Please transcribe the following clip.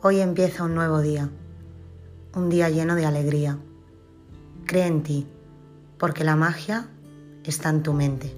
Hoy empieza un nuevo día, un día lleno de alegría. Cree en ti, porque la magia está en tu mente.